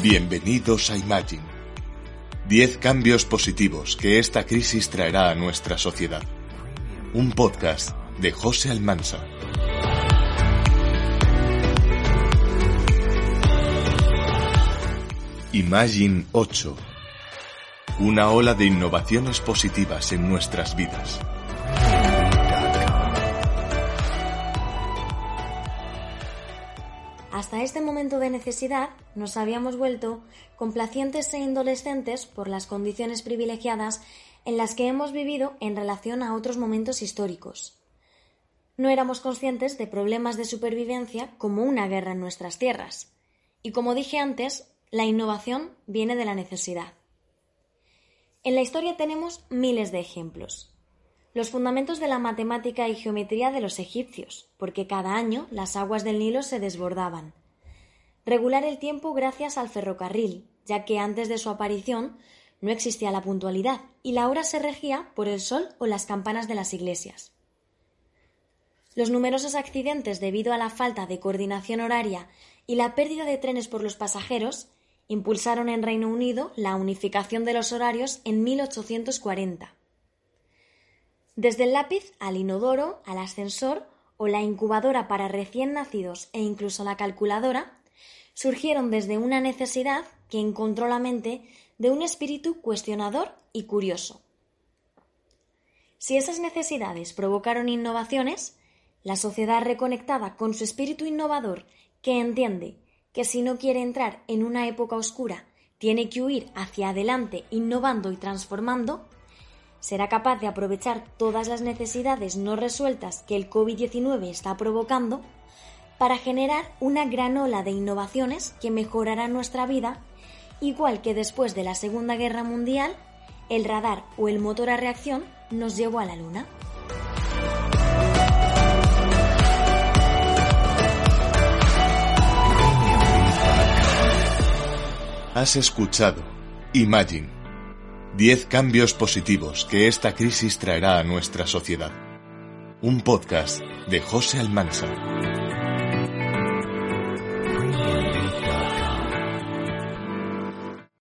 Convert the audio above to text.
Bienvenidos a Imagine. 10 cambios positivos que esta crisis traerá a nuestra sociedad. Un podcast de José Almansa. Imagine 8. Una ola de innovaciones positivas en nuestras vidas. Hasta este momento de necesidad nos habíamos vuelto complacientes e indolescentes por las condiciones privilegiadas en las que hemos vivido en relación a otros momentos históricos. No éramos conscientes de problemas de supervivencia como una guerra en nuestras tierras. Y como dije antes, la innovación viene de la necesidad. En la historia tenemos miles de ejemplos los fundamentos de la matemática y geometría de los egipcios, porque cada año las aguas del Nilo se desbordaban. Regular el tiempo gracias al ferrocarril, ya que antes de su aparición no existía la puntualidad y la hora se regía por el sol o las campanas de las iglesias. Los numerosos accidentes debido a la falta de coordinación horaria y la pérdida de trenes por los pasajeros impulsaron en Reino Unido la unificación de los horarios en 1840. Desde el lápiz al inodoro, al ascensor o la incubadora para recién nacidos e incluso la calculadora, surgieron desde una necesidad que encontró la mente de un espíritu cuestionador y curioso. Si esas necesidades provocaron innovaciones, la sociedad reconectada con su espíritu innovador, que entiende que si no quiere entrar en una época oscura, tiene que huir hacia adelante innovando y transformando, será capaz de aprovechar todas las necesidades no resueltas que el COVID-19 está provocando para generar una gran ola de innovaciones que mejorarán nuestra vida, igual que después de la Segunda Guerra Mundial, el radar o el motor a reacción nos llevó a la Luna. Has escuchado Imagine 10 cambios positivos que esta crisis traerá a nuestra sociedad. Un podcast de José Almansa.